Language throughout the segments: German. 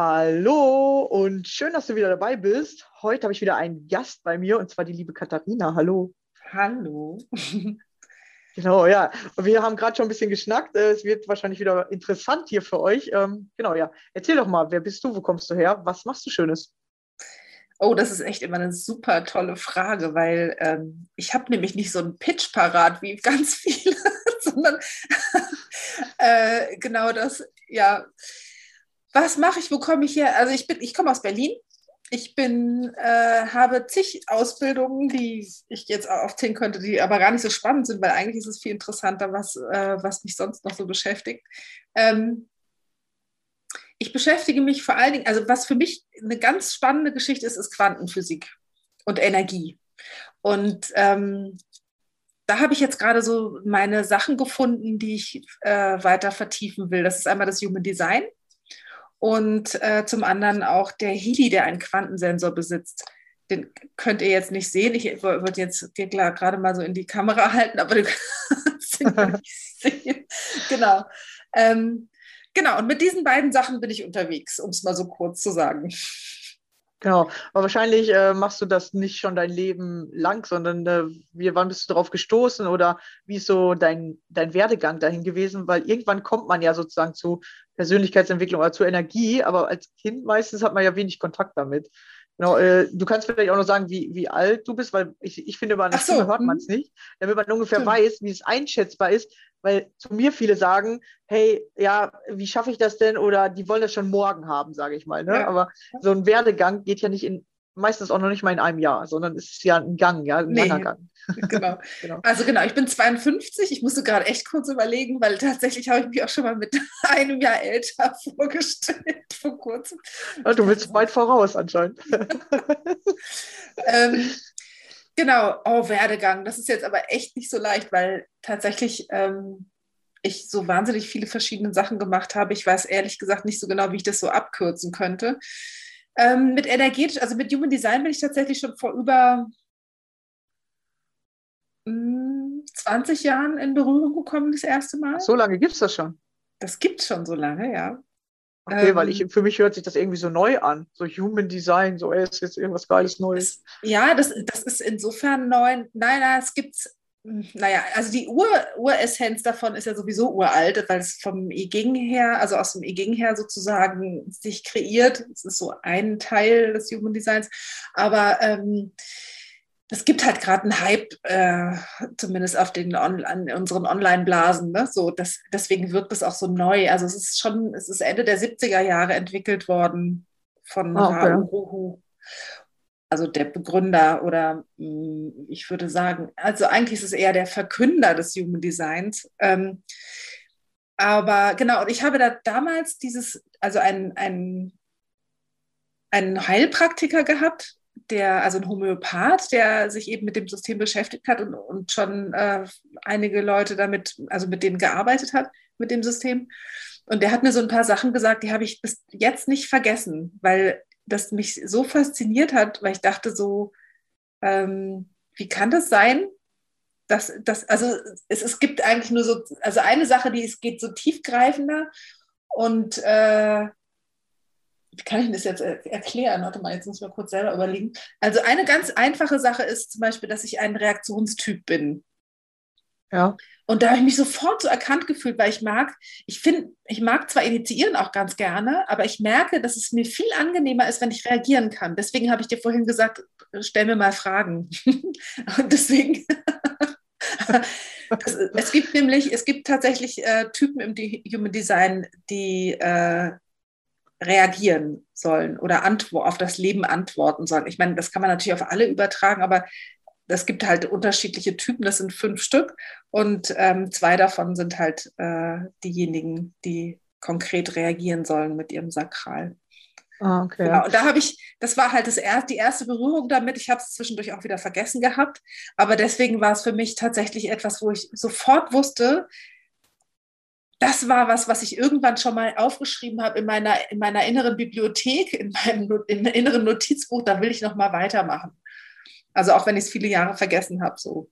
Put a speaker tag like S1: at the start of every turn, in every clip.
S1: Hallo und schön, dass du wieder dabei bist. Heute habe ich wieder einen Gast bei mir und zwar die liebe Katharina. Hallo.
S2: Hallo.
S1: Genau, ja. Wir haben gerade schon ein bisschen geschnackt. Äh, es wird wahrscheinlich wieder interessant hier für euch. Ähm, genau, ja. Erzähl doch mal, wer bist du? Wo kommst du her? Was machst du Schönes?
S2: Oh, das ist echt immer eine super tolle Frage, weil ähm, ich habe nämlich nicht so einen Pitch parat wie ganz viele, sondern äh, genau das, ja. Was mache ich? Wo komme ich her? Also ich bin, ich komme aus Berlin ich bin, äh, habe zig Ausbildungen, die ich jetzt aufzählen könnte, die aber gar nicht so spannend sind, weil eigentlich ist es viel interessanter, was, äh, was mich sonst noch so beschäftigt. Ähm, ich beschäftige mich vor allen Dingen, also was für mich eine ganz spannende Geschichte ist, ist Quantenphysik und Energie. Und ähm, da habe ich jetzt gerade so meine Sachen gefunden, die ich äh, weiter vertiefen will. Das ist einmal das Human Design und äh, zum anderen auch der Heli, der einen Quantensensor besitzt. Den könnt ihr jetzt nicht sehen. Ich würde jetzt gerade mal so in die Kamera halten, aber du kannst ihn nicht sehen. Genau. Ähm, genau, und mit diesen beiden Sachen bin ich unterwegs, um es mal so kurz zu sagen.
S1: Genau, aber wahrscheinlich äh, machst du das nicht schon dein Leben lang, sondern äh, wie, wann bist du darauf gestoßen oder wie ist so dein, dein Werdegang dahin gewesen? Weil irgendwann kommt man ja sozusagen zu Persönlichkeitsentwicklung oder zu Energie, aber als Kind meistens hat man ja wenig Kontakt damit. Genau, äh, du kannst vielleicht auch noch sagen, wie, wie alt du bist, weil ich, ich finde, bei einer so, Stimme hört man es mhm. nicht, damit man ungefähr Stimmt. weiß, wie es einschätzbar ist, weil zu mir viele sagen, hey, ja, wie schaffe ich das denn? Oder die wollen das schon morgen haben, sage ich mal. Ne? Ja. Aber so ein Werdegang geht ja nicht in, meistens auch noch nicht mal in einem Jahr, sondern es ist ja ein Gang, ja, ein nee. langer Gang.
S2: Genau. genau. Also genau, ich bin 52, ich musste gerade echt kurz überlegen, weil tatsächlich habe ich mich auch schon mal mit einem Jahr älter vorgestellt vor kurzem.
S1: Ja, du willst weit voraus anscheinend.
S2: ähm, Genau, oh, Werdegang. Das ist jetzt aber echt nicht so leicht, weil tatsächlich ähm, ich so wahnsinnig viele verschiedene Sachen gemacht habe. Ich weiß ehrlich gesagt nicht so genau, wie ich das so abkürzen könnte. Ähm, mit energetisch, also mit Human Design bin ich tatsächlich schon vor über 20 hm, Jahren in Berührung gekommen, das erste Mal.
S3: So lange gibt es das schon?
S2: Das gibt es schon so lange, ja.
S3: Okay, ähm, weil ich, für mich hört sich das irgendwie so neu an. So Human Design, so ey, ist jetzt irgendwas Geiles Neues.
S2: Das, ja, das, das ist insofern neu. Nein, nein, es gibt naja, also die Ur, Uressenz davon ist ja sowieso uralt, weil es vom I Ging her, also aus dem I Ging her sozusagen sich kreiert. Es ist so ein Teil des Human Designs. Aber ähm, es gibt halt gerade einen Hype, äh, zumindest auf den on, an unseren Online-Blasen. Ne? So, das, deswegen wirkt es auch so neu. Also es ist schon, es ist Ende der 70er Jahre entwickelt worden von oh, okay. Ruhu. Also der Begründer oder hm, ich würde sagen, also eigentlich ist es eher der Verkünder des Human Designs. Ähm, aber genau, und ich habe da damals dieses, also ein, ein, einen Heilpraktiker gehabt, der, also ein Homöopath, der sich eben mit dem System beschäftigt hat und, und schon äh, einige Leute damit, also mit denen gearbeitet hat, mit dem System. Und der hat mir so ein paar Sachen gesagt, die habe ich bis jetzt nicht vergessen, weil das mich so fasziniert hat, weil ich dachte so, ähm, wie kann das sein? Dass, dass, also es, es gibt eigentlich nur so, also eine Sache, die es geht so tiefgreifender und äh, wie kann ich das jetzt erklären? Warte mal, jetzt muss ich mal kurz selber überlegen. Also eine ganz einfache Sache ist zum Beispiel, dass ich ein Reaktionstyp bin. Ja. Und da habe ich mich sofort so erkannt gefühlt, weil ich mag, ich finde, ich mag zwar initiieren auch ganz gerne, aber ich merke, dass es mir viel angenehmer ist, wenn ich reagieren kann. Deswegen habe ich dir vorhin gesagt, stell mir mal Fragen. Und deswegen, das, es gibt nämlich, es gibt tatsächlich äh, Typen im Human Design, die äh, reagieren sollen oder auf das Leben antworten sollen. Ich meine, das kann man natürlich auf alle übertragen, aber es gibt halt unterschiedliche Typen, das sind fünf Stück und ähm, zwei davon sind halt äh, diejenigen, die konkret reagieren sollen mit ihrem Sakral. Ah, okay. Genau, und da habe ich, das war halt das er, die erste Berührung damit. Ich habe es zwischendurch auch wieder vergessen gehabt, aber deswegen war es für mich tatsächlich etwas, wo ich sofort wusste, das war was, was ich irgendwann schon mal aufgeschrieben habe in meiner, in meiner inneren Bibliothek, in meinem in inneren Notizbuch, da will ich noch mal weitermachen. Also auch wenn ich es viele Jahre vergessen habe. So.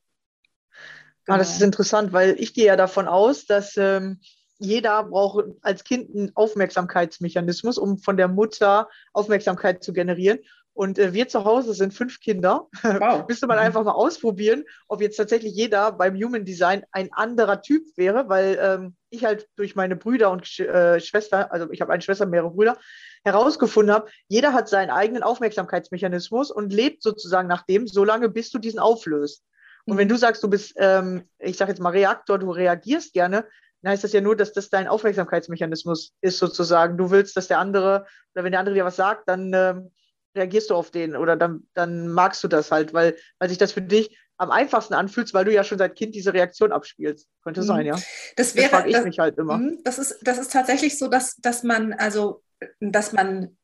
S3: Genau. Ah, das ist genau. interessant, weil ich gehe ja davon aus, dass ähm, jeder braucht als Kind einen Aufmerksamkeitsmechanismus, um von der Mutter Aufmerksamkeit zu generieren. Und äh, wir zu Hause sind fünf Kinder. Wow. Müsste man mhm. einfach mal ausprobieren, ob jetzt tatsächlich jeder beim Human Design ein anderer Typ wäre, weil ähm, ich halt durch meine Brüder und äh, Schwester, also ich habe eine Schwester, mehrere Brüder, herausgefunden habe, jeder hat seinen eigenen Aufmerksamkeitsmechanismus und lebt sozusagen nach dem, solange bis du diesen auflöst. Und mhm. wenn du sagst, du bist, ähm, ich sage jetzt mal Reaktor, du reagierst gerne, dann heißt das ja nur, dass das dein Aufmerksamkeitsmechanismus ist sozusagen. Du willst, dass der andere, oder wenn der andere dir was sagt, dann ähm, reagierst du auf den oder dann, dann magst du das halt, weil, weil sich das für dich am einfachsten anfühlt, weil du ja schon seit Kind diese Reaktion abspielst. Könnte mhm. sein, ja.
S2: Das wäre, das ich das, mich halt immer. Mhm, das ist, das ist tatsächlich so, dass, dass man, also, dass man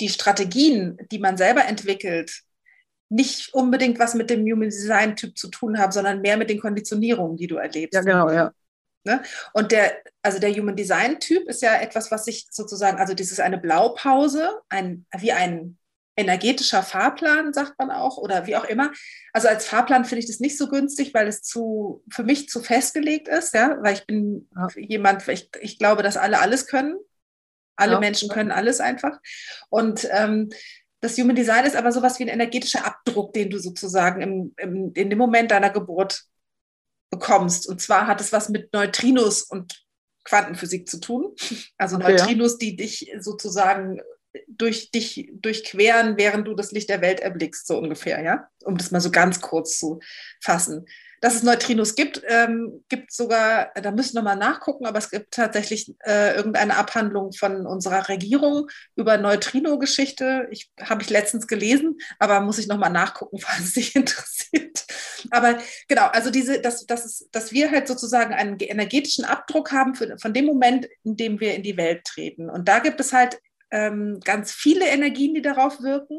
S2: die Strategien, die man selber entwickelt, nicht unbedingt was mit dem Human Design Typ zu tun haben, sondern mehr mit den Konditionierungen, die du erlebst.
S3: Ja, genau, ja.
S2: Ne? Und der, also der Human Design Typ ist ja etwas, was sich sozusagen, also das ist eine Blaupause, ein, wie ein energetischer Fahrplan, sagt man auch, oder wie auch immer. Also als Fahrplan finde ich das nicht so günstig, weil es zu, für mich zu festgelegt ist, ja, weil ich bin ja. jemand, ich, ich glaube, dass alle alles können. Alle ja. Menschen können alles einfach. Und ähm, das Human Design ist aber sowas wie ein energetischer Abdruck, den du sozusagen im, im, in dem Moment deiner Geburt bekommst. Und zwar hat es was mit Neutrinos und Quantenphysik zu tun. Also okay, Neutrinos, ja. die dich sozusagen durch dich durchqueren, während du das Licht der Welt erblickst, so ungefähr, ja, um das mal so ganz kurz zu fassen. Dass es Neutrinos gibt, ähm, gibt sogar, da müssen wir mal nachgucken, aber es gibt tatsächlich äh, irgendeine Abhandlung von unserer Regierung über Neutrino-Geschichte. Ich habe ich letztens gelesen, aber muss ich nochmal nachgucken, falls es dich interessiert. Aber genau, also diese, dass, dass, es, dass wir halt sozusagen einen energetischen Abdruck haben für, von dem Moment, in dem wir in die Welt treten. Und da gibt es halt ähm, ganz viele Energien, die darauf wirken.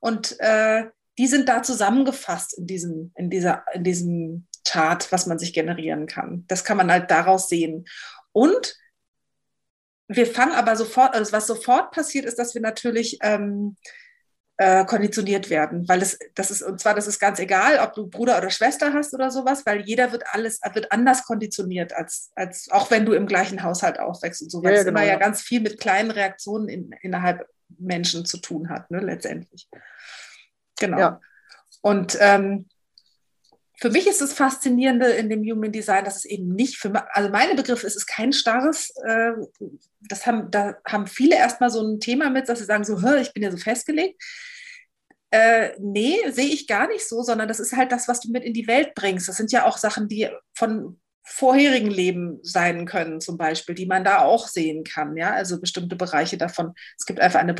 S2: Und äh, die sind da zusammengefasst in diesem, in dieser, in diesem Chart, was man sich generieren kann. Das kann man halt daraus sehen. Und wir fangen aber sofort, also was sofort passiert, ist, dass wir natürlich ähm, äh, konditioniert werden, weil es, das ist, und zwar, das ist ganz egal, ob du Bruder oder Schwester hast oder sowas, weil jeder wird alles, wird anders konditioniert, als, als auch wenn du im gleichen Haushalt aufwächst und so, weil ja, es genau, immer ja. ja ganz viel mit kleinen Reaktionen in, innerhalb Menschen zu tun hat, ne, letztendlich. Genau. Ja. Und ähm, für mich ist das Faszinierende in dem Human Design, dass es eben nicht, für, also meine Begriffe ist es kein starres, äh, das haben, da haben viele erstmal so ein Thema mit, dass sie sagen so, ich bin ja so festgelegt. Äh, nee, sehe ich gar nicht so, sondern das ist halt das, was du mit in die Welt bringst. Das sind ja auch Sachen, die von vorherigen Leben sein können, zum Beispiel, die man da auch sehen kann. Ja, also bestimmte Bereiche davon. Es gibt einfach eine,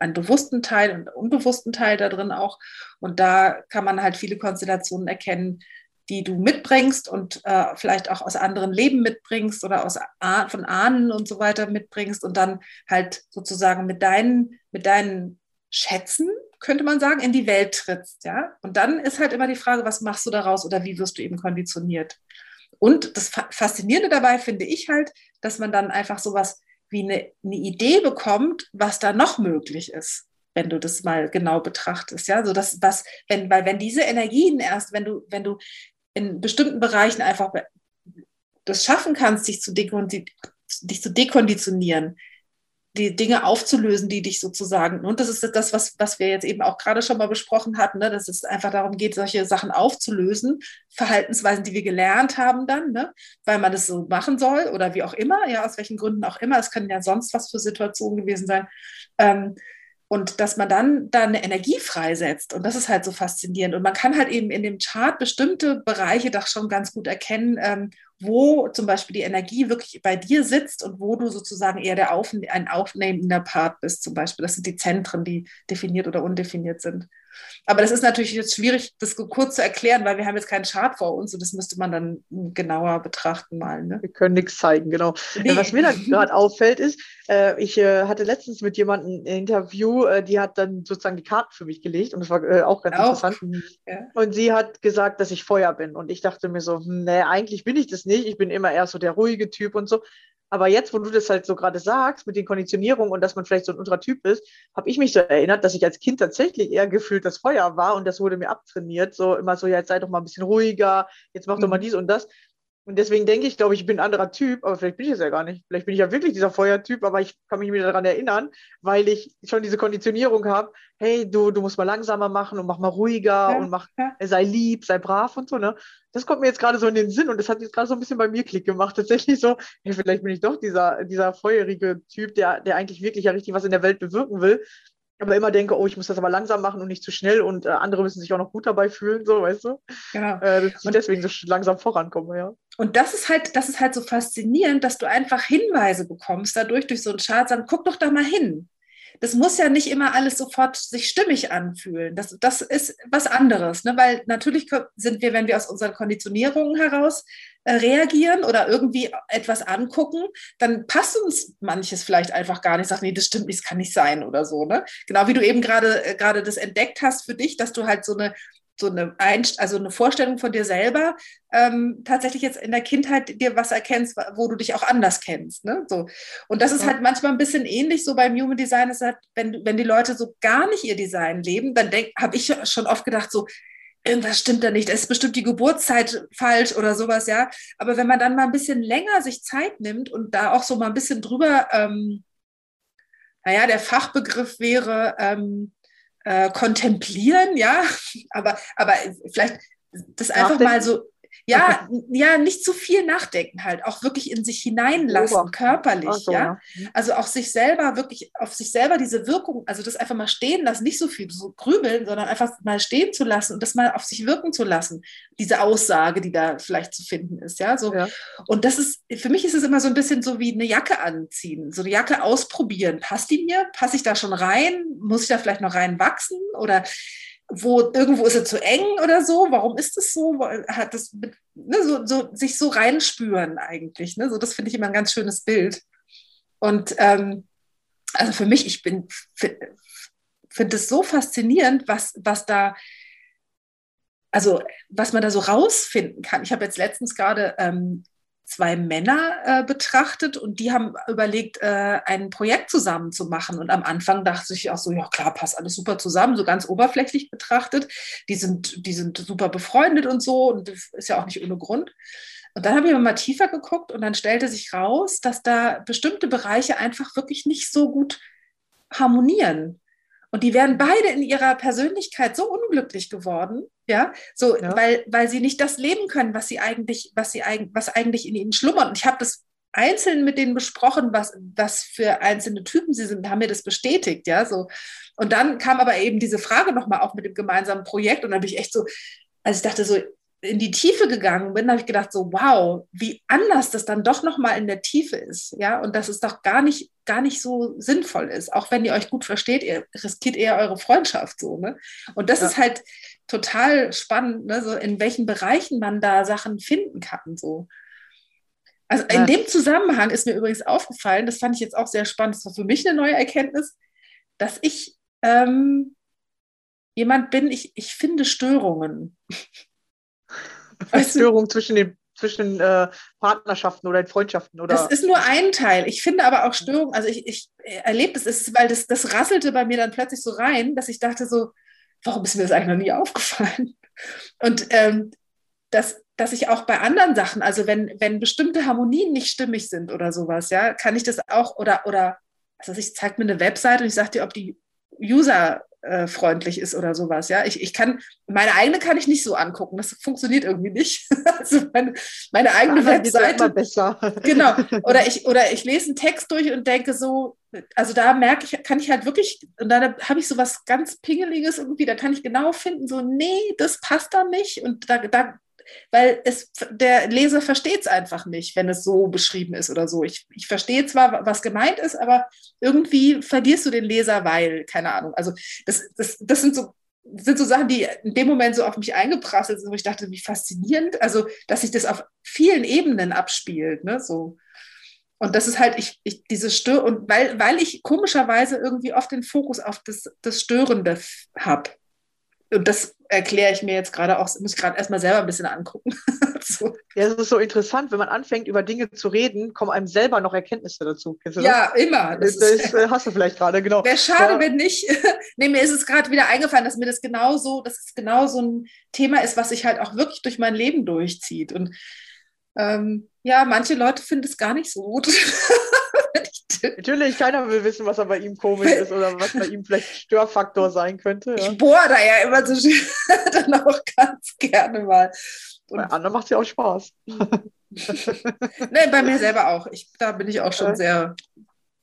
S2: einen bewussten Teil und einen unbewussten Teil da drin auch. Und da kann man halt viele Konstellationen erkennen, die du mitbringst und äh, vielleicht auch aus anderen Leben mitbringst oder aus von Ahnen und so weiter mitbringst und dann halt sozusagen mit deinen, mit deinen Schätzen, könnte man sagen, in die Welt trittst. Ja? Und dann ist halt immer die Frage, was machst du daraus oder wie wirst du eben konditioniert? Und das Faszinierende dabei finde ich halt, dass man dann einfach sowas wie eine, eine Idee bekommt, was da noch möglich ist wenn du das mal genau betrachtest. Ja, so das, was, wenn, weil wenn diese Energien erst, wenn du, wenn du in bestimmten Bereichen einfach das schaffen kannst, dich zu, dich zu dekonditionieren, die Dinge aufzulösen, die dich sozusagen, und das ist das, was, was wir jetzt eben auch gerade schon mal besprochen hatten, ne, dass es einfach darum geht, solche Sachen aufzulösen, Verhaltensweisen, die wir gelernt haben dann, ne, weil man das so machen soll oder wie auch immer, ja, aus welchen Gründen auch immer, es können ja sonst was für Situationen gewesen sein. Ähm, und dass man dann da eine Energie freisetzt. Und das ist halt so faszinierend. Und man kann halt eben in dem Chart bestimmte Bereiche doch schon ganz gut erkennen, ähm, wo zum Beispiel die Energie wirklich bei dir sitzt und wo du sozusagen eher der Auf, ein aufnehmender Part bist, zum Beispiel. Das sind die Zentren, die definiert oder undefiniert sind. Aber das ist natürlich jetzt schwierig, das kurz zu erklären, weil wir haben jetzt keinen Chart vor uns und das müsste man dann genauer betrachten mal. Ne?
S3: Wir können nichts zeigen, genau. Nee. Was mir dann gerade auffällt ist, äh, ich äh, hatte letztens mit jemandem ein Interview, äh, die hat dann sozusagen die Karten für mich gelegt und das war auch ganz auch. interessant. Ja. Und sie hat gesagt, dass ich Feuer bin und ich dachte mir so, hm, nee, eigentlich bin ich das nicht. Ich bin immer eher so der ruhige Typ und so. Aber jetzt, wo du das halt so gerade sagst, mit den Konditionierungen und dass man vielleicht so ein Ultratyp ist, habe ich mich so erinnert, dass ich als Kind tatsächlich eher gefühlt das Feuer war und das wurde mir abtrainiert. So immer so, ja, jetzt sei doch mal ein bisschen ruhiger, jetzt mach mhm. doch mal mhm. dies und das. Und deswegen denke ich, glaube ich, ich bin ein anderer Typ, aber vielleicht bin ich es ja gar nicht. Vielleicht bin ich ja wirklich dieser Feuertyp, aber ich kann mich wieder daran erinnern, weil ich schon diese Konditionierung habe, hey, du, du musst mal langsamer machen und mach mal ruhiger ja, und mach, ja. sei lieb, sei brav und so, ne? Das kommt mir jetzt gerade so in den Sinn und das hat jetzt gerade so ein bisschen bei mir Klick gemacht. Tatsächlich so, hey, vielleicht bin ich doch dieser, dieser feuerige Typ, der, der eigentlich wirklich ja richtig was in der Welt bewirken will aber immer denke, oh, ich muss das aber langsam machen und nicht zu schnell und äh, andere müssen sich auch noch gut dabei fühlen, so, weißt du? Genau. Äh, dass ich und deswegen so langsam vorankomme, ja.
S2: Und das ist halt, das ist halt so faszinierend, dass du einfach Hinweise bekommst, dadurch durch so einen Chart sagen, guck doch da mal hin das muss ja nicht immer alles sofort sich stimmig anfühlen. Das, das ist was anderes, ne? weil natürlich sind wir, wenn wir aus unseren Konditionierungen heraus äh, reagieren oder irgendwie etwas angucken, dann passt uns manches vielleicht einfach gar nicht. Sag, nee, das stimmt nicht, das kann nicht sein oder so. Ne? Genau wie du eben gerade äh, gerade das entdeckt hast für dich, dass du halt so eine so eine, Einst also eine Vorstellung von dir selber ähm, tatsächlich jetzt in der Kindheit dir was erkennst, wo du dich auch anders kennst. Ne? So. Und das ist halt manchmal ein bisschen ähnlich so beim Human Design, ist halt, wenn, wenn die Leute so gar nicht ihr Design leben, dann habe ich schon oft gedacht, so, irgendwas stimmt da nicht, es ist bestimmt die Geburtszeit falsch oder sowas, ja. Aber wenn man dann mal ein bisschen länger sich Zeit nimmt und da auch so mal ein bisschen drüber, ähm, naja, der Fachbegriff wäre, ähm, äh, kontemplieren, ja, aber, aber vielleicht das einfach mal so ja, ja, nicht zu viel nachdenken halt, auch wirklich in sich hineinlassen, Ober. körperlich, so, ja. ja. Also auch sich selber wirklich auf sich selber diese Wirkung, also das einfach mal stehen lassen, nicht so viel so grübeln, sondern einfach mal stehen zu lassen und das mal auf sich wirken zu lassen, diese Aussage, die da vielleicht zu finden ist, ja, so. Ja. Und das ist, für mich ist es immer so ein bisschen so wie eine Jacke anziehen, so eine Jacke ausprobieren. Passt die mir? Passe ich da schon rein? Muss ich da vielleicht noch reinwachsen? Oder wo irgendwo ist es zu eng oder so. Warum ist es so? Hat das mit, ne, so, so, sich so reinspüren eigentlich. Ne? So, das finde ich immer ein ganz schönes Bild. Und ähm, also für mich, ich bin finde es so faszinierend, was, was da also was man da so rausfinden kann. Ich habe jetzt letztens gerade ähm, zwei Männer äh, betrachtet und die haben überlegt, äh, ein Projekt zusammen zu machen. Und am Anfang dachte ich auch so, ja klar, passt alles super zusammen, so ganz oberflächlich betrachtet. Die sind, die sind super befreundet und so und das ist ja auch nicht ohne Grund. Und dann habe ich mal tiefer geguckt und dann stellte sich raus, dass da bestimmte Bereiche einfach wirklich nicht so gut harmonieren. Und die wären beide in ihrer Persönlichkeit so unglücklich geworden, ja, so, ja. Weil, weil sie nicht das leben können, was sie eigentlich, was sie was eigentlich in ihnen schlummert. Und ich habe das einzeln mit denen besprochen, was, was für einzelne Typen sie sind, haben mir das bestätigt, ja, so. Und dann kam aber eben diese Frage nochmal auf mit dem gemeinsamen Projekt und dann bin ich echt so, also ich dachte so, in die Tiefe gegangen bin, habe ich gedacht so, wow, wie anders das dann doch nochmal in der Tiefe ist, ja, und dass es doch gar nicht, gar nicht so sinnvoll ist, auch wenn ihr euch gut versteht, ihr riskiert eher eure Freundschaft so, ne? Und das ja. ist halt total spannend, ne? so in welchen Bereichen man da Sachen finden kann, so. Also in dem Zusammenhang ist mir übrigens aufgefallen, das fand ich jetzt auch sehr spannend, das war für mich eine neue Erkenntnis, dass ich ähm, jemand bin, ich, ich finde Störungen.
S3: Störung zwischen den zwischen äh, Partnerschaften oder Freundschaften oder.
S2: Das ist nur ein Teil. Ich finde aber auch Störung, also ich, ich erlebe das, ist, weil das, das rasselte bei mir dann plötzlich so rein, dass ich dachte so, warum ist mir das eigentlich noch nie aufgefallen? Und ähm, dass, dass ich auch bei anderen Sachen, also wenn, wenn bestimmte Harmonien nicht stimmig sind oder sowas, ja, kann ich das auch, oder, oder also ich zeige mir eine Webseite und ich sage dir, ob die User äh, freundlich ist oder sowas. Ja, ich, ich kann, meine eigene kann ich nicht so angucken. Das funktioniert irgendwie nicht. also meine, meine eigene Ach, Webseite.
S3: besser.
S2: genau. Oder ich, oder ich lese einen Text durch und denke so, also da merke ich, kann ich halt wirklich, und dann habe ich so was ganz Pingeliges irgendwie, da kann ich genau finden, so, nee, das passt da nicht. Und da, da weil es, der Leser versteht es einfach nicht, wenn es so beschrieben ist oder so. Ich, ich verstehe zwar, was gemeint ist, aber irgendwie verlierst du den Leser, weil, keine Ahnung. Also das, das, das sind so sind so Sachen, die in dem Moment so auf mich eingeprasselt sind, wo ich dachte, wie faszinierend, also dass sich das auf vielen Ebenen abspielt, ne, so. Und das ist halt, ich, ich diese Stör und weil, weil ich komischerweise irgendwie oft den Fokus auf das, das Störende habe und das erkläre ich mir jetzt gerade auch, muss ich gerade erstmal selber ein bisschen angucken.
S3: so. Ja, es ist so interessant, wenn man anfängt, über Dinge zu reden, kommen einem selber noch Erkenntnisse dazu.
S2: Ja, immer.
S3: Das, das ist, äh, hast du vielleicht gerade, genau.
S2: Wäre schade, ja. wenn nicht. nee, mir ist es gerade wieder eingefallen, dass mir das genauso, dass es genau so ein Thema ist, was sich halt auch wirklich durch mein Leben durchzieht. Und ähm, ja, manche Leute finden es gar nicht so gut.
S3: Natürlich, keiner will wissen, was bei ihm komisch ist oder was bei ihm vielleicht Störfaktor sein könnte.
S2: Ja. Ich bohre da ja immer so dann auch ganz gerne mal.
S3: Und bei anderen macht es ja auch Spaß.
S2: nee, bei mir selber auch. Ich, da bin ich auch schon sehr,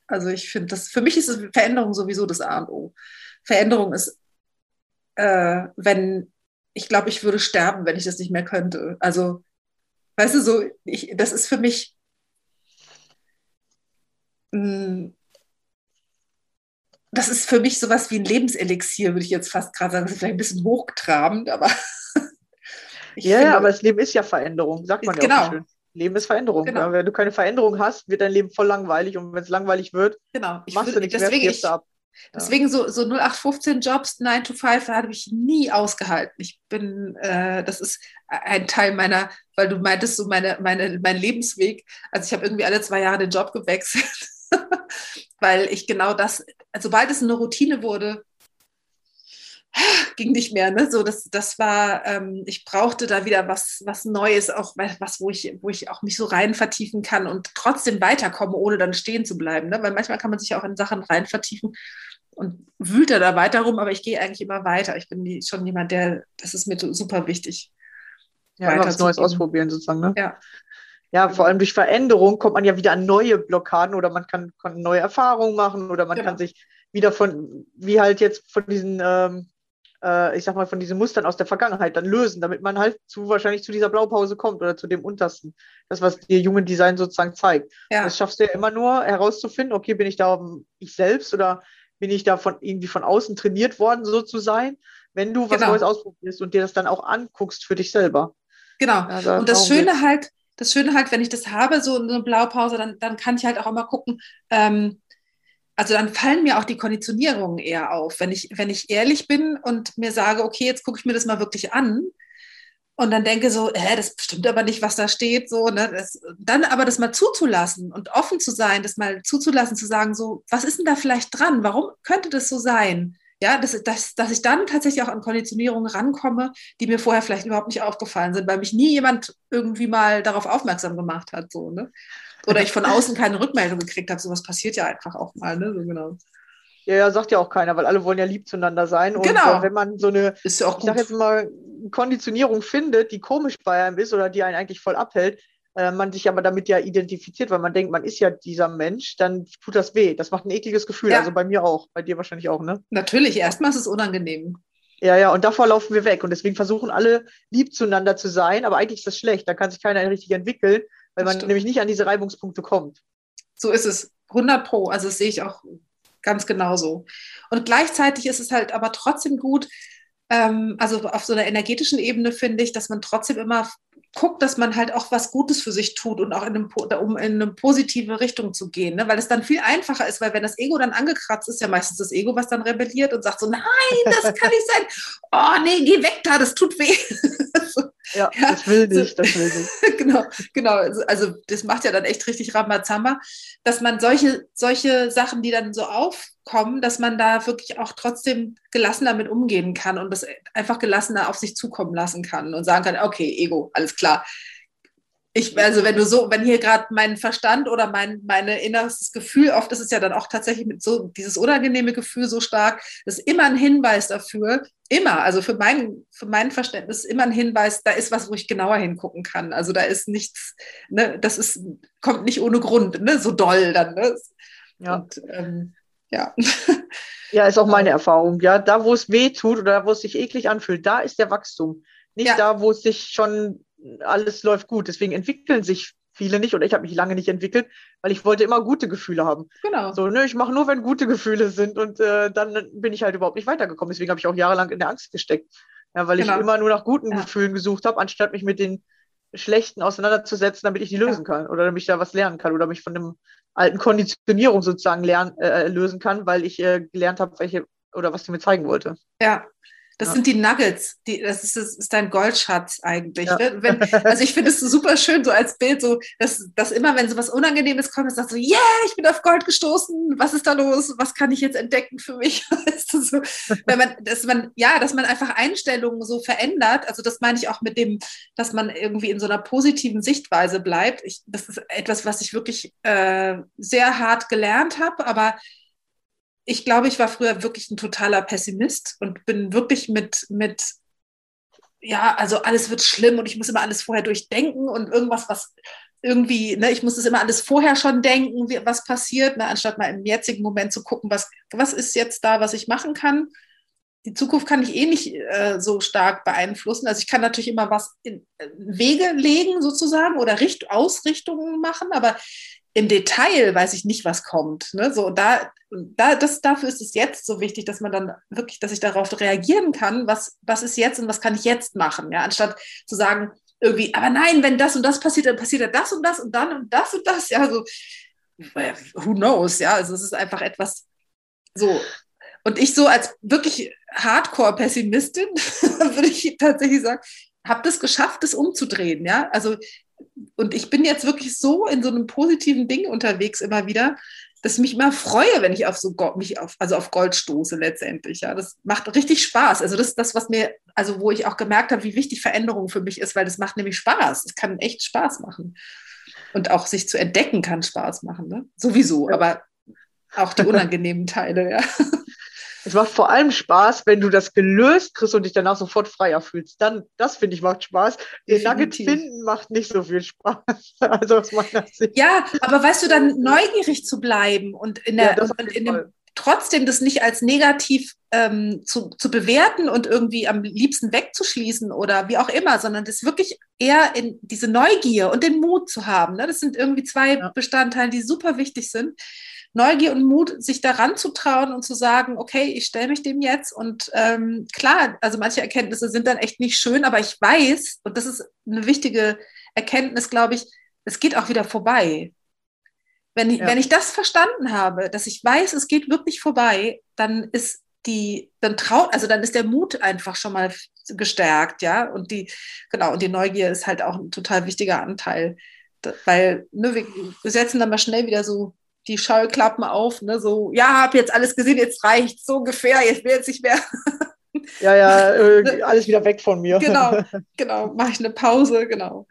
S2: also ich finde, das für mich ist Veränderung sowieso das A und O. Veränderung ist, äh, wenn, ich glaube, ich würde sterben, wenn ich das nicht mehr könnte. Also, weißt du, so, ich, das ist für mich. Das ist für mich sowas wie ein Lebenselixier, würde ich jetzt fast gerade sagen. Das ist vielleicht ein bisschen hochtrabend, aber.
S3: ja, finde, aber das Leben ist ja Veränderung, sagt man ja
S2: genau.
S3: auch schön. Leben ist Veränderung. Genau. Ja, wenn du keine Veränderung hast, wird dein Leben voll langweilig und wenn es langweilig wird,
S2: genau.
S3: machst du nichts deswegen mehr,
S2: ich, ab. Deswegen so, so 0815 Jobs, 9 to 5, habe ich nie ausgehalten. Ich bin, äh, das ist ein Teil meiner, weil du meintest, so meine, meine, mein Lebensweg. Also ich habe irgendwie alle zwei Jahre den Job gewechselt. weil ich genau das, sobald es eine Routine wurde, ging nicht mehr. Ne? So, das, das war, ähm, ich brauchte da wieder was, was Neues, auch was, wo ich, wo ich auch mich so rein vertiefen kann und trotzdem weiterkomme, ohne dann stehen zu bleiben. Ne? Weil manchmal kann man sich auch in Sachen rein vertiefen und wühlt da weiter rum, aber ich gehe eigentlich immer weiter. Ich bin die, schon jemand, der, das ist mir super wichtig.
S3: Ja, was Neues ausprobieren sozusagen. Ne?
S2: Ja.
S3: Ja, vor allem durch Veränderung kommt man ja wieder an neue Blockaden oder man kann, kann neue Erfahrungen machen oder man genau. kann sich wieder von, wie halt jetzt von diesen, ähm, äh, ich sag mal, von diesen Mustern aus der Vergangenheit dann lösen, damit man halt zu, wahrscheinlich zu dieser Blaupause kommt oder zu dem untersten. Das, was dir Human Design sozusagen zeigt. Ja. Das schaffst du ja immer nur herauszufinden, okay, bin ich da ich selbst oder bin ich da von irgendwie von außen trainiert worden, so zu sein, wenn du was genau. Neues ausprobierst und dir das dann auch anguckst für dich selber.
S2: Genau. Ja, und das Schöne geht's. halt, das Schöne halt, wenn ich das habe, so eine Blaupause, dann, dann kann ich halt auch immer gucken, ähm, also dann fallen mir auch die Konditionierungen eher auf. Wenn ich, wenn ich ehrlich bin und mir sage, okay, jetzt gucke ich mir das mal wirklich an, und dann denke so, hä, das stimmt aber nicht, was da steht, so, ne? Das, dann aber das mal zuzulassen und offen zu sein, das mal zuzulassen, zu sagen, so, was ist denn da vielleicht dran? Warum könnte das so sein? Ja, dass, dass, dass ich dann tatsächlich auch an Konditionierungen rankomme, die mir vorher vielleicht überhaupt nicht aufgefallen sind, weil mich nie jemand irgendwie mal darauf aufmerksam gemacht hat, so, ne? Oder ich von außen keine Rückmeldung gekriegt habe. Sowas passiert ja einfach auch mal, ne? So genau.
S3: Ja, ja, sagt ja auch keiner, weil alle wollen ja lieb zueinander sein. Und
S2: genau.
S3: äh, wenn man so eine,
S2: ist ja auch
S3: ich sag jetzt mal, Konditionierung findet, die komisch bei einem ist oder die einen eigentlich voll abhält, äh, man sich aber damit ja identifiziert, weil man denkt, man ist ja dieser Mensch, dann tut das weh. Das macht ein ekliges Gefühl.
S2: Ja.
S3: Also bei mir auch, bei dir wahrscheinlich auch, ne?
S2: Natürlich, erstmal ist es unangenehm.
S3: Ja, ja, und davor laufen wir weg. Und deswegen versuchen alle lieb zueinander zu sein, aber eigentlich ist das schlecht. Da kann sich keiner richtig entwickeln, weil
S2: Das
S3: man
S2: stimmt.
S3: nämlich nicht an diese Reibungspunkte kommt.
S2: So ist es. 100 Pro. Also das sehe ich auch ganz genauso. Und gleichzeitig ist es halt aber trotzdem gut, ähm, also auf so einer energetischen Ebene finde ich, dass man trotzdem immer guckt, dass man halt auch was Gutes für sich tut und auch in, einem, um in eine positive Richtung zu gehen, ne? weil es dann viel einfacher ist, weil wenn das Ego dann angekratzt ist, ja meistens das Ego, was dann rebelliert und sagt so, nein, das kann nicht sein, oh nee, geh weg da, das tut weh. so,
S3: Ja,
S2: Ja,
S3: das will nicht, das will nicht.
S2: genau, genau. Also, also das macht ja dann echt richtig Ramazamba, dass man solche, solche Sachen, die dann so aufkommen, dass man da wirklich auch trotzdem gelassener mit umgehen kann und das einfach gelassener auf sich zukommen lassen kann und sagen kann, okay, Ego, alles klar. Ich, also wenn du so, wenn hier gerade mein Verstand oder mein meine inneres Gefühl, oft ist es ja dann auch tatsächlich mit so dieses unangenehme Gefühl so stark, das ist immer ein Hinweis dafür, immer, also für mein, für mein Verständnis immer ein Hinweis, da ist was, wo ich genauer hingucken kann. Also da ist nichts, ne, das ist, kommt nicht ohne Grund, ne, so doll dann. Ne?
S3: Ja.
S2: Und, ähm, ja.
S3: Ja, ist auch meine Erfahrung. Ja, da, wo es weh tut oder wo es sich eklig anfühlt, da ist der Wachstum. Nicht
S2: Ja.
S3: da, wo es sich schon alles läuft gut. Deswegen entwickeln sich viele nicht oder ich habe mich lange nicht entwickelt, weil ich wollte immer gute Gefühle haben.
S2: Genau.
S3: So, ne, ich mache nur, wenn gute Gefühle sind und äh, dann bin ich halt überhaupt nicht weitergekommen. Deswegen habe ich auch jahrelang in der Angst gesteckt. Ja, weil
S2: Genau.
S3: ich immer nur nach guten
S2: Ja.
S3: Gefühlen gesucht habe, anstatt mich mit den schlechten auseinanderzusetzen, damit ich die lösen kann oder damit ich da was lernen kann oder mich von dem alten Konditionierung sozusagen lernen, äh, lösen kann, weil ich äh, gelernt habe, welche oder was sie mir zeigen wollte.
S2: Ja. Das
S3: Ja.
S2: sind die Nuggets, die, das, ist, das ist dein Goldschatz eigentlich.
S3: Ja.
S2: Ne? Wenn, also ich finde es super schön, so als Bild, so, dass, dass immer, wenn so was Unangenehmes kommt, sagst du, so, yeah, ich bin auf Gold gestoßen, was ist da los? Was kann ich jetzt entdecken für mich? Weißt du, so, wenn man, dass man, ja, dass man einfach Einstellungen so verändert. Also das meine ich auch mit dem, dass man irgendwie in so einer positiven Sichtweise bleibt. Ich, das ist etwas, was ich wirklich äh, sehr hart gelernt habe, aber ich glaube, ich war früher wirklich ein totaler Pessimist und bin wirklich mit, mit, ja, also alles wird schlimm und ich muss immer alles vorher durchdenken und irgendwas, was irgendwie, ne, ich muss das immer alles vorher schon denken, was passiert, ne, anstatt mal im jetzigen Moment zu gucken, was, was ist jetzt da, was ich machen kann. Die Zukunft kann ich eh nicht äh, so stark beeinflussen. Also ich kann natürlich immer was in äh, Wege legen sozusagen oder Richt Ausrichtungen machen, aber im Detail weiß ich nicht, was kommt. Ne? So, da, da, das, dafür ist es jetzt so wichtig, dass man dann wirklich, dass ich darauf reagieren kann, was, was ist jetzt und was kann ich jetzt machen, ja, anstatt zu sagen, irgendwie, aber nein, wenn das und das passiert, dann passiert ja das und das und dann und das und das, ja, so, who knows, ja, also es ist einfach etwas so. Und ich so als wirklich Hardcore-Pessimistin, würde ich tatsächlich sagen, habe das geschafft, das umzudrehen, ja, also und ich bin jetzt wirklich so in so einem positiven Ding unterwegs immer wieder, dass ich mich immer freue, wenn ich auf so Go mich auf, also auf Gold stoße letztendlich. Ja, das macht richtig Spaß. Also das ist das, was mir, also wo ich auch gemerkt habe, wie wichtig Veränderung für mich ist, weil das macht nämlich Spaß. Es kann echt Spaß machen. Und auch sich zu entdecken kann Spaß machen. Ne? Sowieso, aber auch die unangenehmen Teile, ja.
S3: Es macht vor allem Spaß, wenn du das gelöst kriegst und dich danach sofort freier fühlst. Dann, das finde ich, macht Spaß. Den Nugget finden macht nicht so viel Spaß. Also aus meiner Sicht.
S2: Ja, aber weißt du, dann neugierig zu bleiben und in der
S3: Ja,
S2: und, in dem, trotzdem das nicht als negativ ähm, zu, zu bewerten und irgendwie am liebsten wegzuschließen oder wie auch immer, sondern das wirklich eher in diese Neugier und den Mut zu haben. Ne? Das sind irgendwie zwei
S3: Ja.
S2: Bestandteile, die super wichtig sind. Neugier und Mut, sich daran zu trauen und zu sagen, okay, ich stelle mich dem jetzt. Und ähm, klar, also manche Erkenntnisse sind dann echt nicht schön, aber ich weiß, und das ist eine wichtige Erkenntnis, glaube ich, es geht auch wieder vorbei. Wenn ich,
S3: Ja.
S2: wenn ich das verstanden habe, dass ich weiß, es geht wirklich vorbei, dann ist die, dann traut, also dann ist der Mut einfach schon mal gestärkt, ja. Und die, genau, und die Neugier ist halt auch ein total wichtiger Anteil. Weil, ne, wir setzen dann mal schnell wieder so die Schallklappen auf, ne, so, ja, hab jetzt alles gesehen, jetzt reicht so ungefähr, jetzt will jetzt nicht mehr.
S3: Ja, ja, äh, alles wieder weg von mir.
S2: Genau, genau, mache ich eine Pause, genau.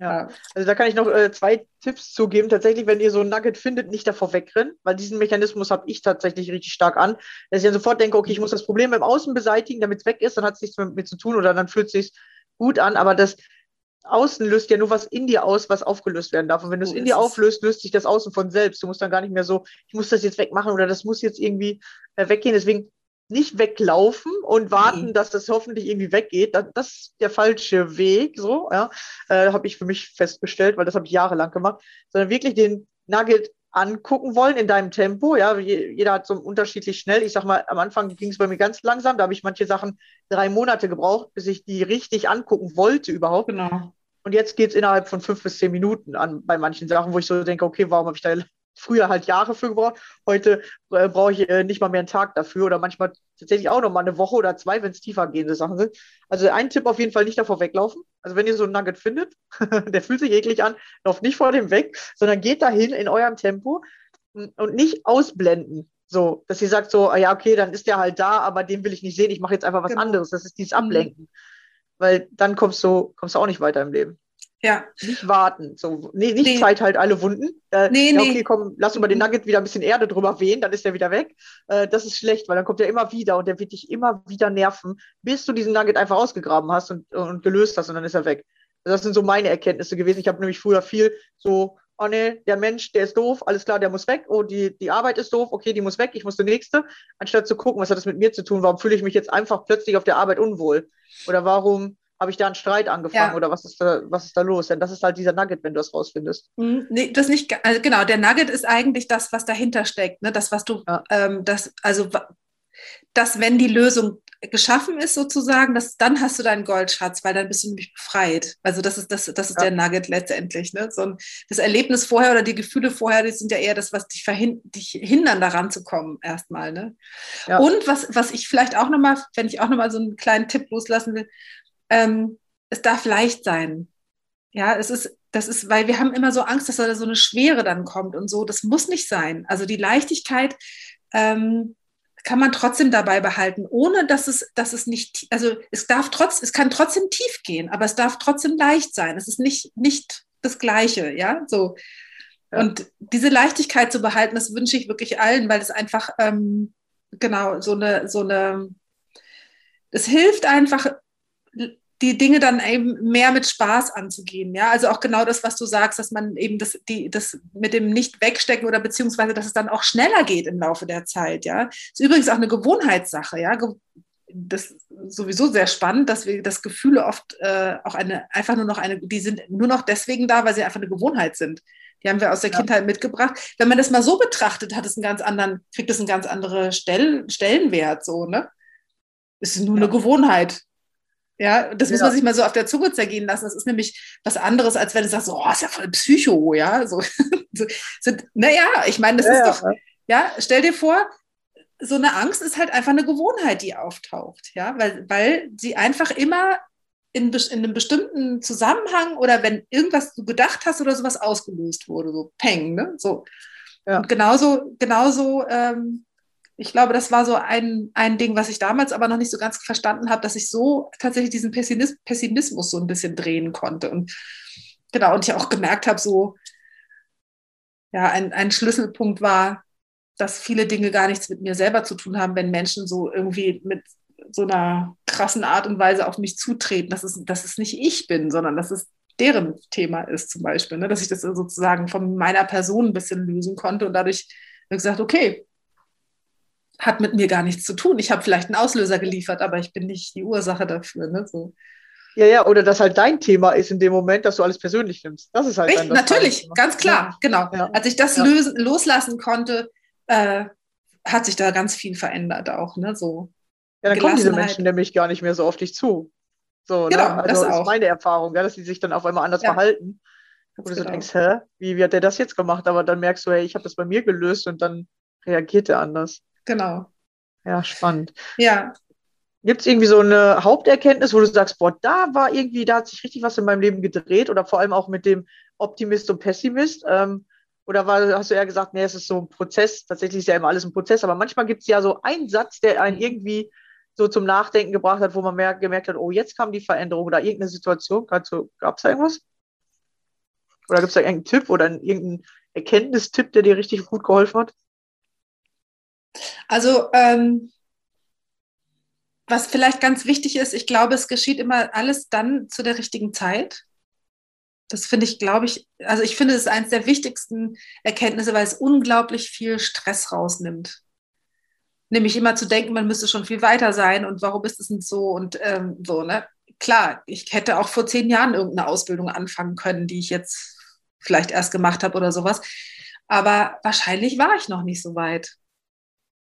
S3: Ja, also da kann ich noch äh, zwei Tipps zugeben. Tatsächlich, wenn ihr so ein Nugget findet, nicht davor wegrennen, weil diesen Mechanismus habe ich tatsächlich richtig stark an, dass ich dann sofort denke, okay, ich muss das Problem im Außen beseitigen, damit es weg ist, dann hat es nichts mehr mit mir zu tun oder dann fühlt es sich gut an, aber das Außen löst ja nur was in dir aus, was aufgelöst werden darf. Und wenn du es in dir auflöst, löst sich das Außen von selbst. Du musst dann gar nicht mehr so, ich muss das jetzt wegmachen oder das muss jetzt irgendwie äh, weggehen. Deswegen nicht weglaufen und warten, mhm. dass das hoffentlich irgendwie weggeht. Das, das ist der falsche Weg, so, ja. Äh, habe ich für mich festgestellt, weil das habe ich jahrelang gemacht. Sondern wirklich den Nugget angucken wollen in deinem Tempo. Ja, jeder hat so unterschiedlich schnell. Ich sag mal, am Anfang ging es bei mir ganz langsam. Da habe ich manche Sachen drei Monate gebraucht, bis ich die richtig angucken wollte überhaupt. Genau. Und jetzt geht es innerhalb von fünf bis zehn Minuten an bei manchen Sachen, wo ich so denke, okay, warum habe ich da früher halt Jahre für gebraucht. Heute äh, brauche ich äh, nicht mal mehr einen Tag dafür oder manchmal tatsächlich auch noch mal eine Woche oder zwei, wenn es tiefer gehende Sachen sind. Also ein Tipp auf jeden Fall nicht davor weglaufen. Also wenn ihr so einen Nugget findet, der fühlt sich eklig an, lauft nicht vor dem weg, sondern geht dahin in eurem Tempo und nicht ausblenden. So, dass ihr sagt so, ah ja, okay, dann ist der halt da, aber den will ich nicht sehen, ich mache jetzt einfach was genau. anderes. Das ist dieses mhm. Ablenken. Mhm. Weil dann kommst du, kommst du auch nicht weiter im Leben. Ja. Nicht warten. So, nee, nicht nee. Zeit halt alle Wunden. Äh, nee, ja, okay, nee. komm, lass mal den mhm. Nugget wieder ein bisschen Erde drüber wehen, dann ist er wieder weg. Äh, das ist schlecht, weil dann kommt er immer wieder und der wird dich immer wieder nerven, bis du diesen Nugget einfach ausgegraben hast und, und gelöst hast und dann ist er weg. Das sind so meine Erkenntnisse gewesen. Ich habe nämlich früher viel so, oh nee, der Mensch, der ist doof, alles klar, der muss weg. Oh, die, die Arbeit ist doof, okay, die muss weg, ich muss die nächste. Anstatt zu gucken, was hat das mit mir zu tun, warum fühle ich mich jetzt einfach plötzlich auf der Arbeit unwohl? Oder warum habe ich da einen Streit angefangen ja. oder was ist, da, was ist da los? Denn das ist halt dieser Nugget, wenn du das rausfindest.
S2: Hm, nee, das nicht, also genau, der Nugget ist eigentlich das, was dahinter steckt, ne? das, was du, ja. ähm, das, also, dass wenn die Lösung geschaffen ist sozusagen, dass, dann hast du deinen Goldschatz, weil dann bist du nämlich befreit. Also das ist, das, das ist ja. der Nugget letztendlich. Ne? So ein, das Erlebnis vorher oder die Gefühle vorher, die sind ja eher das, was dich, verhin dich hindern, daran zu kommen erstmal. Ne? Ja. Und was, was ich vielleicht auch nochmal, wenn ich auch nochmal so einen kleinen Tipp loslassen will, ähm, es darf leicht sein. Ja, es ist, das ist, weil wir haben immer so Angst, dass da so eine Schwere dann kommt und so. Das muss nicht sein. Also die Leichtigkeit ähm, kann man trotzdem dabei behalten, ohne dass es, dass es nicht, also es darf trotz, es kann trotzdem tief gehen, aber es darf trotzdem leicht sein. Es ist nicht, nicht das Gleiche, ja, so. Und diese Leichtigkeit zu behalten, das wünsche ich wirklich allen, weil es einfach, ähm, genau, so eine, so eine, es hilft einfach, die Dinge dann eben mehr mit Spaß anzugehen. Ja, also auch genau das, was du sagst, dass man eben das, die, das mit dem nicht wegstecken oder beziehungsweise, dass es dann auch schneller geht im Laufe der Zeit. Ja, ist übrigens auch eine Gewohnheitssache. Ja, das ist sowieso sehr spannend, dass wir das Gefühle oft äh, auch eine, einfach nur noch eine, die sind nur noch deswegen da, weil sie einfach eine Gewohnheit sind. Die haben wir aus der ja. Kindheit mitgebracht. Wenn man das mal so betrachtet, hat es einen ganz anderen, kriegt es einen ganz anderen Stell, Stellenwert, so, ne? Es ist nur ja. eine Gewohnheit. Ja, das muss man sich mal so auf der Zunge zergehen lassen. Das ist nämlich was anderes, als wenn du sagst, oh, ist ja voll Psycho, ja. So, so, naja, ich meine, das ja, ist doch, ja, stell dir vor, so eine Angst ist halt einfach eine Gewohnheit, die auftaucht, ja, weil, weil sie einfach immer in, in einem bestimmten Zusammenhang oder wenn irgendwas du gedacht hast oder sowas ausgelöst wurde, so Peng, ne? So. Ja. Und genauso, genauso ähm, ich glaube, das war so ein, ein Ding, was ich damals aber noch nicht so ganz verstanden habe, dass ich so tatsächlich diesen Pessimismus, so ein bisschen drehen konnte. Und genau, und ich auch gemerkt habe, so, ja, ein, ein Schlüsselpunkt war, dass viele Dinge gar nichts mit mir selber zu tun haben, wenn Menschen so irgendwie mit so einer krassen Art und Weise auf mich zutreten, dass es, dass es nicht ich bin, sondern dass es deren Thema ist zum Beispiel, ne? dass ich das sozusagen von meiner Person ein bisschen lösen konnte und dadurch gesagt, okay, hat mit mir gar nichts zu tun. Ich habe vielleicht einen Auslöser geliefert, aber ich bin nicht die Ursache dafür. Ne? So.
S3: Ja, ja, oder dass halt dein Thema ist in dem Moment, dass du alles persönlich nimmst. Das ist halt
S2: Richtig, natürlich, ganz klar, ja. genau. Ja. Als ich das ja. lösen, loslassen konnte, äh, hat sich da ganz viel verändert auch, ne? So.
S3: Ja, dann kommen diese Menschen nämlich gar nicht mehr so auf dich zu. So, ne? genau, ne? also das, ist meine Erfahrung, ja, dass sie sich dann auf einmal anders verhalten. Wo du so denkst, hä, wie, wie hat der das jetzt gemacht? Aber dann merkst du, hey, ich habe das bei mir gelöst und dann reagiert er anders.
S2: Genau.
S3: Ja, spannend.
S2: Ja.
S3: Gibt es irgendwie so eine Haupterkenntnis, wo du sagst, boah, da war irgendwie, da hat sich richtig was in meinem Leben gedreht oder vor allem auch mit dem Optimist und Pessimist? Ähm, oder war, hast du eher gesagt, nee, es ist so ein Prozess, tatsächlich ist ja immer alles ein Prozess, aber manchmal gibt es ja so einen Satz, der einen irgendwie so zum Nachdenken gebracht hat, wo man mehr gemerkt hat, oh, jetzt kam die Veränderung oder irgendeine Situation. Gab es da irgendwas? Oder gibt es da irgendeinen Tipp oder irgendeinen Erkenntnistipp, der dir richtig gut geholfen hat?
S2: Also, ähm, was vielleicht ganz wichtig ist, ich glaube, es geschieht immer alles dann zu der richtigen Zeit. Das finde ich, glaube ich, also ich finde, es ist eines der wichtigsten Erkenntnisse, weil es unglaublich viel Stress rausnimmt. Nämlich immer zu denken, man müsste schon viel weiter sein und warum ist es nicht so und ähm, so, ne? Klar, ich hätte auch vor zehn Jahren irgendeine Ausbildung anfangen können, die ich jetzt vielleicht erst gemacht habe oder sowas. Aber wahrscheinlich war ich noch nicht so weit.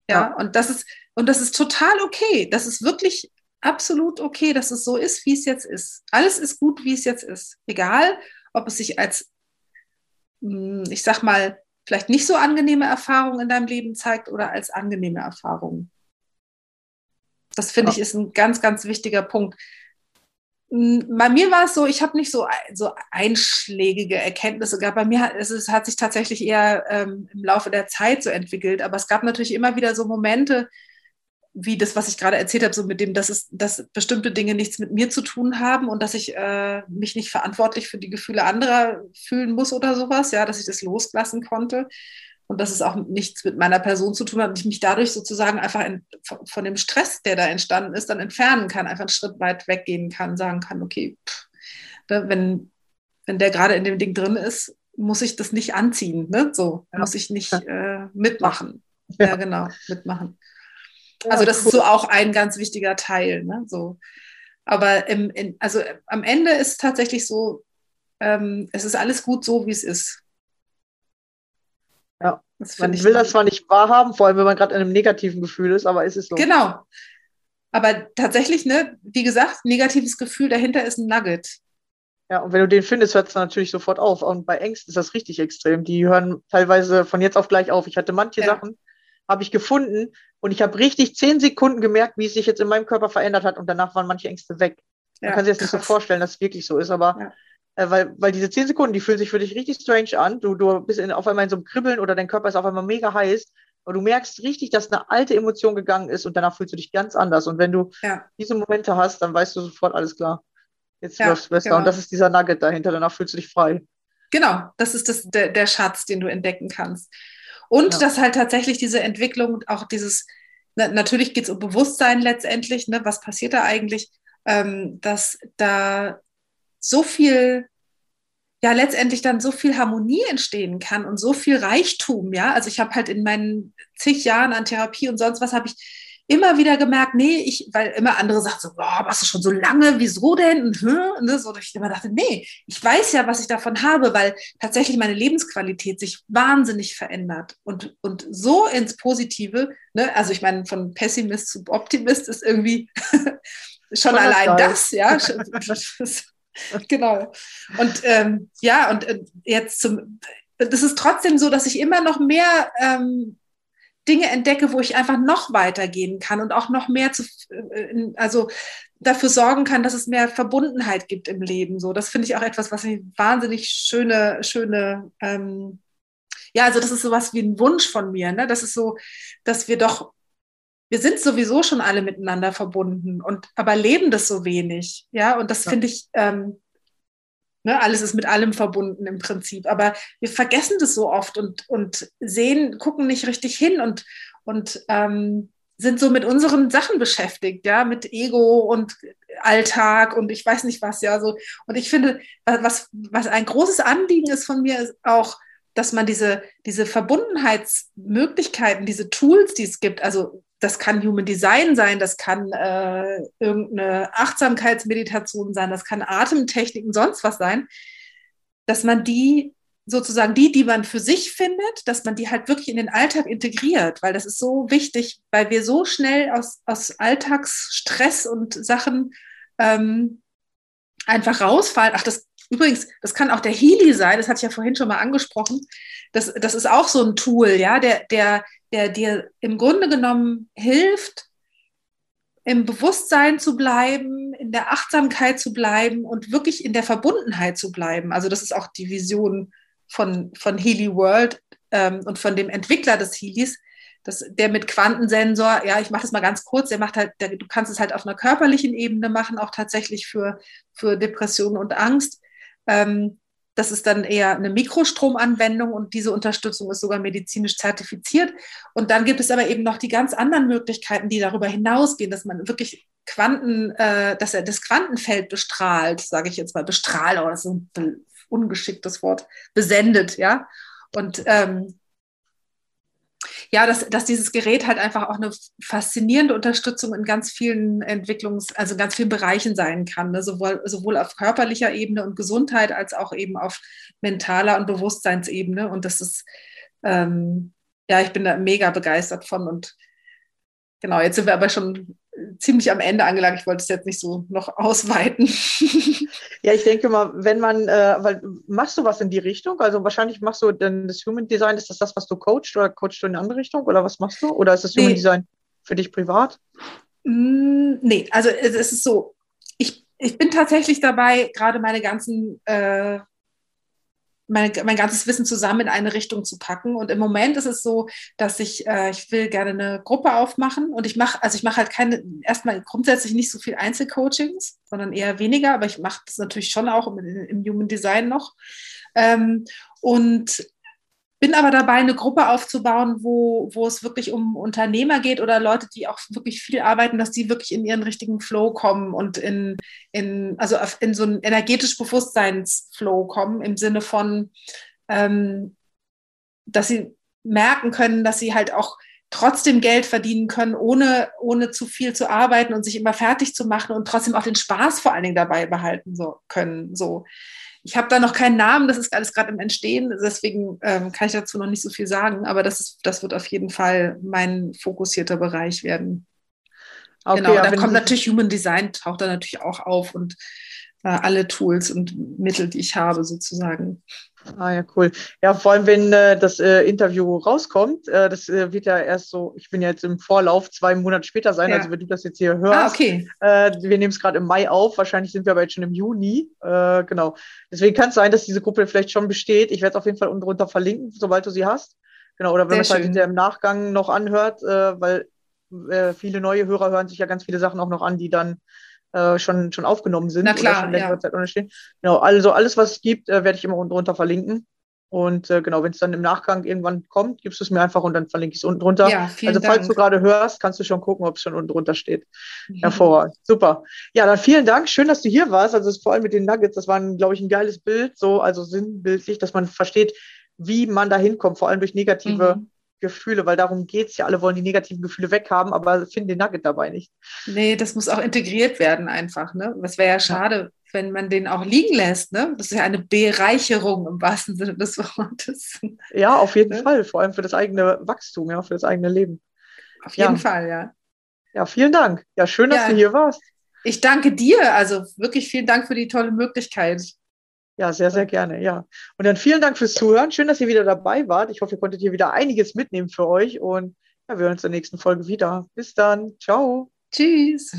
S2: Ja, ja, und das ist, und das ist total okay. Das ist wirklich absolut okay, dass es so ist, wie es jetzt ist. Alles ist gut, wie es jetzt ist. Egal, ob es sich als, hm, ich sag mal, vielleicht nicht so angenehme Erfahrung in deinem Leben zeigt oder als angenehme Erfahrung. Das finde ja. ich ist ein ganz, ganz wichtiger Punkt. Bei mir war es so, ich habe nicht so, so einschlägige Erkenntnisse gehabt. Bei mir es, es hat sich tatsächlich eher ähm, im Laufe der Zeit so entwickelt. Aber es gab natürlich immer wieder so Momente, wie das, was ich gerade erzählt habe, so mit dem, dass es, dass bestimmte Dinge nichts mit mir zu tun haben und dass ich äh, mich nicht verantwortlich für die Gefühle anderer fühlen muss oder sowas, ja, dass ich das loslassen konnte und dass es auch nichts mit meiner Person zu tun hat und ich mich dadurch sozusagen einfach in, von dem Stress, der da entstanden ist, dann entfernen kann, einfach einen Schritt weit weggehen kann, sagen kann, okay, pff, ne, wenn, wenn der gerade in dem Ding drin ist, muss ich das nicht anziehen, ne? so ja. muss ich nicht äh, mitmachen. Ja. ja, genau, mitmachen. Also das ist so auch ein ganz wichtiger Teil. Ne? So. Aber im, in, also am Ende ist es tatsächlich so, ähm, es ist alles gut so, wie es ist.
S3: Ja, man will das zwar nicht wahrhaben, vor allem wenn man gerade in einem negativen Gefühl ist, aber ist es so.
S2: Genau. Aber tatsächlich, ne, wie gesagt, negatives Gefühl, dahinter ist ein Nugget.
S3: Ja, und wenn du den findest, hört es natürlich sofort auf. Und bei Ängsten ist das richtig extrem. Die hören teilweise von jetzt auf gleich auf. Ich hatte manche ja. Sachen, habe ich gefunden und ich habe richtig zehn Sekunden gemerkt, wie es sich jetzt in meinem Körper verändert hat und danach waren manche Ängste weg. Man ja, kann sich das nicht so vorstellen, dass es wirklich so ist, aber ja. Äh, weil, weil diese zehn Sekunden, die fühlen sich für dich richtig strange an. Du, du bist in, auf einmal in so einem Kribbeln oder dein Körper ist auf einmal mega heiß. Aber du merkst richtig, dass eine alte Emotion gegangen ist und danach fühlst du dich ganz anders. Und wenn du ja. diese Momente hast, dann weißt du sofort, alles klar. Jetzt ja, läuft es besser. Genau. Und das ist dieser Nugget dahinter. Danach fühlst du dich frei.
S2: Genau, das ist das, der, der Schatz, den du entdecken kannst. Und ja. dass halt tatsächlich diese Entwicklung, auch dieses, na, natürlich geht es um Bewusstsein letztendlich, ne, was passiert da eigentlich, ähm, dass da so viel, ja, letztendlich dann so viel Harmonie entstehen kann und so viel Reichtum, ja. Also ich habe halt in meinen zig Jahren an Therapie und sonst was habe ich immer wieder gemerkt, nee, ich, weil immer andere sagen so, boah, was ist schon so lange, wieso denn? Und, und das, und ich immer dachte, nee, ich weiß ja, was ich davon habe, weil tatsächlich meine Lebensqualität sich wahnsinnig verändert und, und so ins Positive, ne? also ich meine, von Pessimist zu Optimist ist irgendwie schon allein das, ja. genau. Und ähm, ja, und äh, jetzt zum, das ist trotzdem so, dass ich immer noch mehr ähm, Dinge entdecke, wo ich einfach noch weitergehen kann und auch noch mehr zu, äh, also dafür sorgen kann, dass es mehr Verbundenheit gibt im Leben. So, das finde ich auch etwas, was ich wahnsinnig schöne, schöne, ähm, ja, also das ist sowas wie ein Wunsch von mir. Ne? Das ist so, dass wir doch wir sind sowieso schon alle miteinander verbunden und aber leben das so wenig. Ja, und das ja. finde ich, ähm, ne, alles ist mit allem verbunden im Prinzip. Aber wir vergessen das so oft und, und sehen, gucken nicht richtig hin und, und ähm, sind so mit unseren Sachen beschäftigt, ja, mit Ego und Alltag und ich weiß nicht was, ja, so. Und ich finde, was, was ein großes Anliegen ist von mir, ist auch, dass man diese, diese Verbundenheitsmöglichkeiten, diese Tools, die es gibt, also das kann Human Design sein, das kann äh, irgendeine Achtsamkeitsmeditation sein, das kann Atemtechniken, sonst was sein, dass man die sozusagen die, die man für sich findet, dass man die halt wirklich in den Alltag integriert, weil das ist so wichtig, weil wir so schnell aus, aus Alltagsstress und Sachen ähm, einfach rausfallen. Ach, das Übrigens, das kann auch der Healy sein, das hatte ich ja vorhin schon mal angesprochen. Das, das ist auch so ein Tool, ja, der, der, der dir im Grunde genommen hilft, im Bewusstsein zu bleiben, in der Achtsamkeit zu bleiben und wirklich in der Verbundenheit zu bleiben. Also das ist auch die Vision von, von Healy World ähm, und von dem Entwickler des Healys, das, der mit Quantensensor, ja, ich mache das mal ganz kurz, der macht halt, der, du kannst es halt auf einer körperlichen Ebene machen, auch tatsächlich für, für Depressionen und Angst. Ähm, das ist dann eher eine Mikrostromanwendung und diese Unterstützung ist sogar medizinisch zertifiziert. Und dann gibt es aber eben noch die ganz anderen Möglichkeiten, die darüber hinausgehen, dass man wirklich Quanten, äh, dass er das Quantenfeld bestrahlt, sage ich jetzt mal, bestrahlt, aber das ist ein ungeschicktes Wort, besendet, ja. Und ähm, ja, dass, dass dieses Gerät halt einfach auch eine faszinierende Unterstützung in ganz vielen Entwicklungs-, also in ganz vielen Bereichen sein kann, ne? sowohl, sowohl auf körperlicher Ebene und Gesundheit als auch eben auf mentaler und Bewusstseinsebene. Und das ist, ähm, ja, ich bin da mega begeistert von. Und genau, jetzt sind wir aber schon ziemlich am Ende angelangt. Ich wollte es jetzt nicht so noch ausweiten.
S3: ja, ich denke mal, wenn man, äh, weil machst du was in die Richtung? Also wahrscheinlich machst du dann das Human Design, ist das das, was du coachst oder coachst du in eine andere Richtung oder was machst du? Oder ist das Human nee. Design für dich privat?
S2: Mm, nee, also es ist so, ich, ich bin tatsächlich dabei, gerade meine ganzen äh, mein, mein ganzes Wissen zusammen in eine Richtung zu packen. Und im Moment ist es so, dass ich, äh, ich will gerne eine Gruppe aufmachen und ich mache, also ich mache halt keine, erstmal grundsätzlich nicht so viel Einzelcoachings, sondern eher weniger, aber ich mache das natürlich schon auch im, im Human Design noch. Ähm, und bin aber dabei, eine Gruppe aufzubauen, wo, wo es wirklich um Unternehmer geht oder Leute, die auch wirklich viel arbeiten, dass die wirklich in ihren richtigen Flow kommen und in, in, also in so einen energetisch Bewusstseinsflow kommen, im Sinne von, ähm, dass sie merken können, dass sie halt auch trotzdem Geld verdienen können, ohne, ohne zu viel zu arbeiten und sich immer fertig zu machen und trotzdem auch den Spaß vor allen Dingen dabei behalten so, können. So. Ich habe da noch keinen Namen, das ist alles gerade im Entstehen, deswegen ähm, kann ich dazu noch nicht so viel sagen, aber das, ist, das wird auf jeden Fall mein fokussierter Bereich werden. Okay, genau, da kommt natürlich Human Design, taucht da natürlich auch auf und äh, alle Tools und Mittel, die ich habe, sozusagen.
S3: Ah ja, cool. Ja, vor allem, wenn äh, das äh, Interview rauskommt, äh, das äh, wird ja erst so, ich bin ja jetzt im Vorlauf zwei Monate später sein, ja. also wenn du das jetzt hier hörst. Ah, okay. Äh, wir nehmen es gerade im Mai auf, wahrscheinlich sind wir aber jetzt schon im Juni. Äh, genau. Deswegen kann es sein, dass diese Gruppe vielleicht schon besteht. Ich werde es auf jeden Fall unten drunter verlinken, sobald du sie hast. Genau, oder wenn man es halt im Nachgang noch anhört, weil viele neue Hörer hören sich ja ganz viele Sachen auch noch an, die dann äh, schon, schon aufgenommen sind
S2: Na klar,
S3: oder ja. Zeit unterstehen. Genau, also alles, was es gibt, äh, werde ich immer unten drunter verlinken. Und äh, genau, wenn es dann im Nachgang irgendwann kommt, gibst du es mir einfach und dann verlinke ich es unten drunter. Ja, also falls Dank. du gerade hörst, kannst du schon gucken, ob es schon unten drunter steht. Mhm. Hervorragend. Super. Ja, dann vielen Dank. Schön, dass du hier warst. Also vor allem mit den Nuggets, das war, glaube ich, ein geiles Bild, so, also sinnbildlich, dass man versteht, wie man da hinkommt, vor allem durch negative mhm. Gefühle, weil darum geht es ja. Alle wollen die negativen Gefühle weghaben, aber finden den Nugget dabei nicht.
S2: Nee, das muss auch integriert werden einfach. Ne? Das wäre ja schade, ja. wenn man den auch liegen lässt. Ne? Das ist ja eine Bereicherung im wahrsten Sinne des Wortes.
S3: Ja, auf jeden ne? Fall. Vor allem für das eigene Wachstum, ja, für das eigene Leben.
S2: Auf jeden ja. Fall, ja.
S3: Ja, vielen Dank. Ja, schön, dass ja. du hier warst.
S2: Ich danke dir. Also wirklich vielen Dank für die tolle Möglichkeit.
S3: Ja, sehr, sehr gerne, ja. Und dann vielen Dank fürs Zuhören. Schön, dass ihr wieder dabei wart. Ich hoffe, ihr konntet hier wieder einiges mitnehmen für euch. Und ja, wir hören uns in der nächsten Folge wieder. Bis dann. Ciao.
S2: Tschüss.